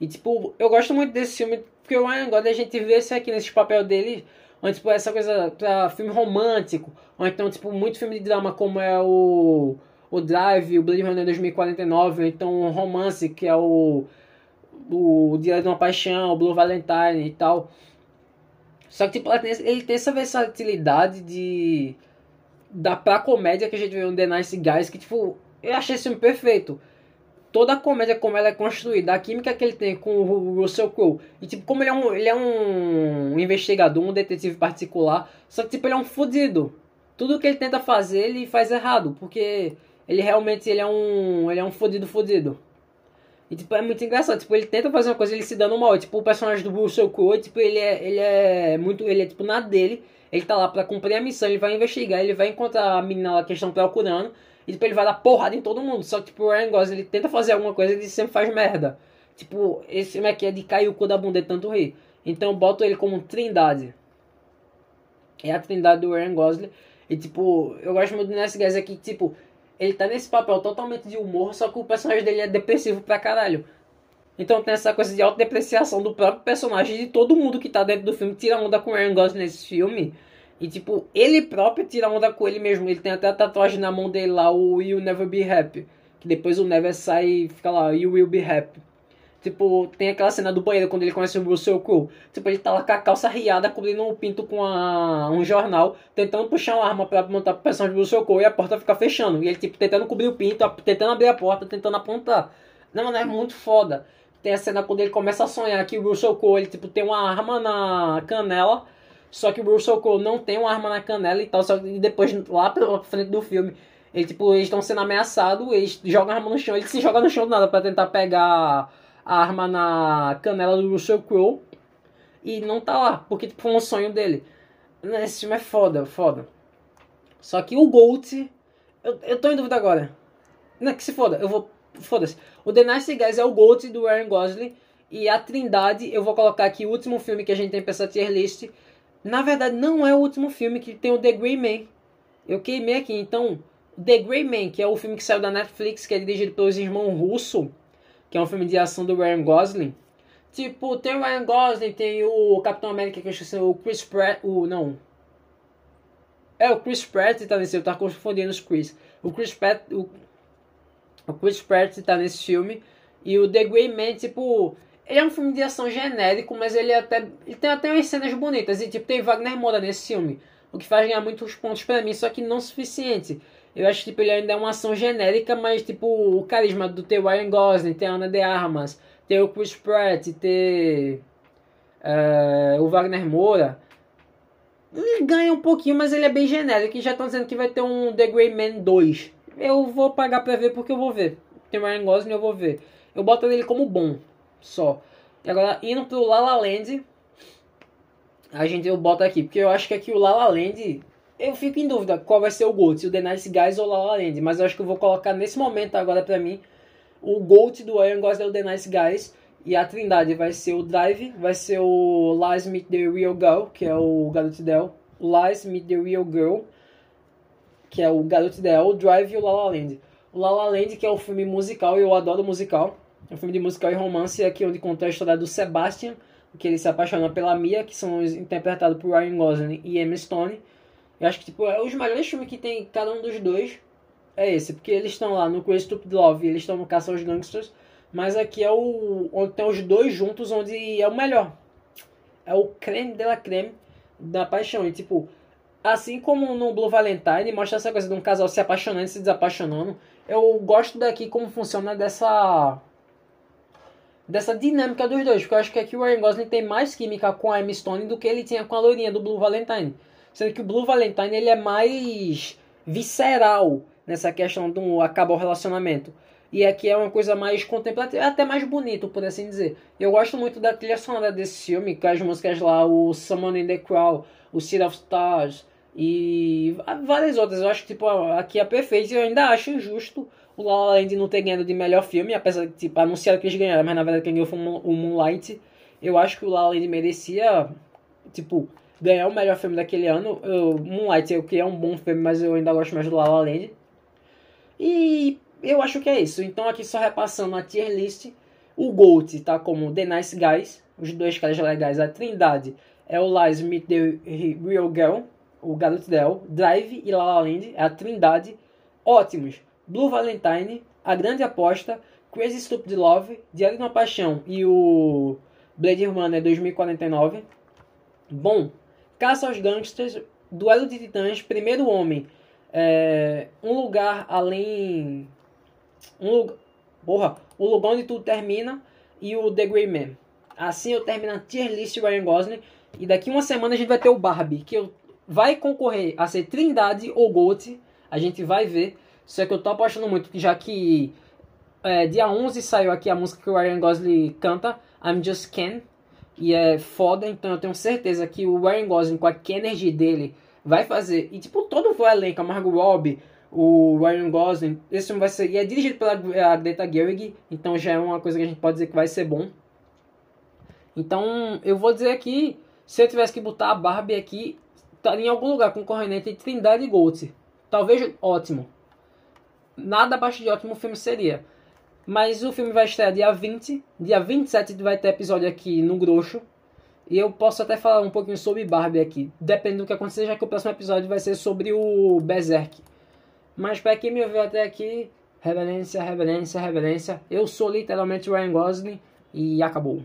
E, tipo, eu gosto muito desse filme, porque o Ryan Gosling, a gente vê esse aqui nesse papel dele, onde, tipo, essa coisa pra filme romântico, ou então, tipo, muito filme de drama, como é o o Drive, o Blade Runner 2049, ou então o Romance, que é o, o Dia de uma Paixão, o Blue Valentine e tal. Só que tipo, ele tem essa versatilidade de da pra comédia que a gente vê no The Nice Guys, que tipo, eu achei esse filme perfeito. Toda a comédia como ela é construída, a química que ele tem com o Russell Crowe. E tipo, como ele é um, ele é um investigador, um detetive particular, só que tipo, ele é um fudido. Tudo que ele tenta fazer, ele faz errado, porque ele realmente ele é um. Ele é um fodido fodido. E tipo, é muito engraçado. Tipo, ele tenta fazer uma coisa ele se dando mal. Tipo, o personagem do Russell Crowe, tipo, ele é, ele é muito. Ele é tipo nada dele. Ele tá lá pra cumprir a missão, ele vai investigar, ele vai encontrar a menina lá que estão procurando. E tipo, ele vai dar porrada em todo mundo. Só que tipo, o Ryan Gosling, ele tenta fazer alguma coisa ele sempre faz merda. Tipo, esse filme aqui é de cair o cu da bunda de tanto rir. Então eu boto ele como trindade. É a trindade do Ryan Gosling. E tipo, eu gosto muito desse Guys aqui, tipo, ele tá nesse papel totalmente de humor, só que o personagem dele é depressivo pra caralho. Então tem essa coisa de autodepreciação do próprio personagem de todo mundo que tá dentro do filme tira onda com o Aaron Gosling nesse filme. E tipo, ele próprio tira onda com ele mesmo. Ele tem até a tatuagem na mão dele lá, o You Never Be Happy. Que depois o Never sai e fica lá, You Will Be Happy. Tipo, tem aquela cena do banheiro quando ele conhece o Russell Crowe. Tipo, ele tá lá com a calça riada, cobrindo um pinto com a, um jornal, tentando puxar uma arma pra montar pro personagem do Russell Crowe e a porta fica fechando. E ele, tipo, tentando cobrir o pinto, tentando abrir a porta, tentando apontar. Não, mano, é muito foda. Tem a cena quando ele começa a sonhar que o Russell Crowe, ele, tipo, tem uma arma na canela, só que o Russell Crowe não tem uma arma na canela e tal, só que depois, lá pra frente do filme, ele, tipo, eles estão sendo ameaçados, eles jogam a arma no chão, ele se joga no chão do nada pra tentar pegar a arma na canela do Russell Crowe e não tá lá, porque tipo, foi um sonho dele. Esse filme é foda, foda. Só que o Gold, eu, eu tô em dúvida agora. Não, que se foda, eu vou. Foda-se. O The Nice Guys é o Gold do Aaron Gosling. E a Trindade, eu vou colocar aqui o último filme que a gente tem pra essa tier list. Na verdade, não é o último filme que tem o The Grey Man. Eu queimei aqui, então. The Grey Man, que é o filme que saiu da Netflix, que é dirigido pelos irmãos Russo que é um filme de ação do Ryan Gosling. Tipo, tem o Ryan Gosling, tem o Capitão América, que eu esqueci, o Chris Pratt, o, não. É, o Chris Pratt tá nesse, eu tava confundindo os Chris. O Chris Pratt, o, o Chris Pratt tá nesse filme. E o The Grey Man, tipo, ele é um filme de ação genérico, mas ele é até, ele tem até umas cenas bonitas. E tipo, tem Wagner Moura nesse filme. O que faz ganhar muitos pontos para mim, só que não suficiente. Eu acho que tipo, ele ainda é uma ação genérica, mas tipo, o carisma do ter Ryan Gosling, ter Ana de Armas, ter o Chris Pratt, ter uh, o Wagner Moura, ele ganha um pouquinho, mas ele é bem genérico. E já estão dizendo que vai ter um The Grey Man 2. Eu vou pagar pra ver porque eu vou ver. Tem Ryan Gosling, eu vou ver. Eu boto ele como bom, só. E agora, indo pro La La Land, a gente eu boto aqui, porque eu acho que aqui o La La Land eu fico em dúvida qual vai ser o GOAT, se o The Nice Guys ou La La Land. Mas eu acho que eu vou colocar nesse momento agora pra mim o GOAT do Iron Gosling é o The Nice Guys. E a trindade vai ser o Drive, vai ser o Lies Meet the Real Girl, que é o Garoto Ideal. O Lies Meet the Real Girl, que é o Garoto Ideal. O Drive e o La La Land. O La La Land, que é o filme musical, eu adoro musical. É um filme de musical e romance, aqui onde conta a história do Sebastian, que ele se apaixona pela Mia, que são interpretados por Ryan Gosling e Emma Stone. Eu acho que, tipo, é os melhores filmes que tem cada um dos dois é esse. Porque eles estão lá no Crazy Stupid Love eles estão no Caça aos Gangsters. Mas aqui é o onde tem os dois juntos, onde é o melhor. É o creme de la creme da paixão. E tipo, assim como no Blue Valentine, mostra essa coisa de um casal se apaixonando e se desapaixonando. Eu gosto daqui como funciona dessa dessa dinâmica dos dois, porque eu acho que aqui o Ryan Gosling tem mais química com a Emma Stone do que ele tinha com a loirinha do Blue Valentine. Sendo que o Blue Valentine ele é mais visceral nessa questão do acabar o relacionamento. E aqui é uma coisa mais contemplativa, é até mais bonito, por assim dizer. Eu gosto muito da trilha sonora desse filme, com as músicas lá, o Someone in the Crowd, o City of Stars e várias outras. Eu acho que tipo, aqui é perfeito. Eu ainda acho injusto o La La Land não ter ganhado de melhor filme, apesar de tipo, anunciaram que eles ganharam, mas na verdade quem ganhou foi o Moonlight. Eu acho que o La La Land merecia, tipo, ganhar o melhor filme daquele ano. O Moonlight, eu que é um bom filme, mas eu ainda gosto mais do La La Land. E eu acho que é isso. Então aqui só repassando a tier list, o Gold tá como The Nice Guys, os dois caras legais, a Trindade é o Lies Meet the Real Girl, o Garoto Del, Drive e La La Land, é a Trindade, ótimos. Blue Valentine, A Grande Aposta, Crazy Stupid Love, Diário de uma Paixão e o Blade Runner 2049. Bom, Caça aos Gangsters, Duelo de Titãs, Primeiro Homem, é, Um Lugar Além... Um lugar... Porra, O Lugar Onde Tudo Termina e o The Grey Man. Assim eu termino a tier list Ryan Gosling. E daqui uma semana a gente vai ter o Barbie, que vai concorrer a ser Trindade ou Gold. A gente vai ver. Só que eu tô apostando muito, já que é, dia 11 saiu aqui a música que o Ryan Gosling canta, I'm Just Ken. E é foda, então eu tenho certeza que o Ryan Gosling, com a energy dele, vai fazer. E tipo, todo o elenco, a Margot Robbie, o Ryan Gosling, esse filme vai ser. E é dirigido pela Greta Gerwig, então já é uma coisa que a gente pode dizer que vai ser bom. Então eu vou dizer aqui, se eu tivesse que botar a Barbie aqui, estaria em algum lugar concorrendo entre Trindade e Gold. Talvez ótimo. Nada abaixo de ótimo o filme seria. Mas o filme vai estrear dia 20. Dia 27 vai ter episódio aqui no Grosso. E eu posso até falar um pouquinho sobre Barbie aqui. Dependendo do que acontecer, já que o próximo episódio vai ser sobre o Berserk. Mas para quem me ouviu até aqui, reverência, reverência, reverência. Eu sou literalmente Ryan Gosling e acabou.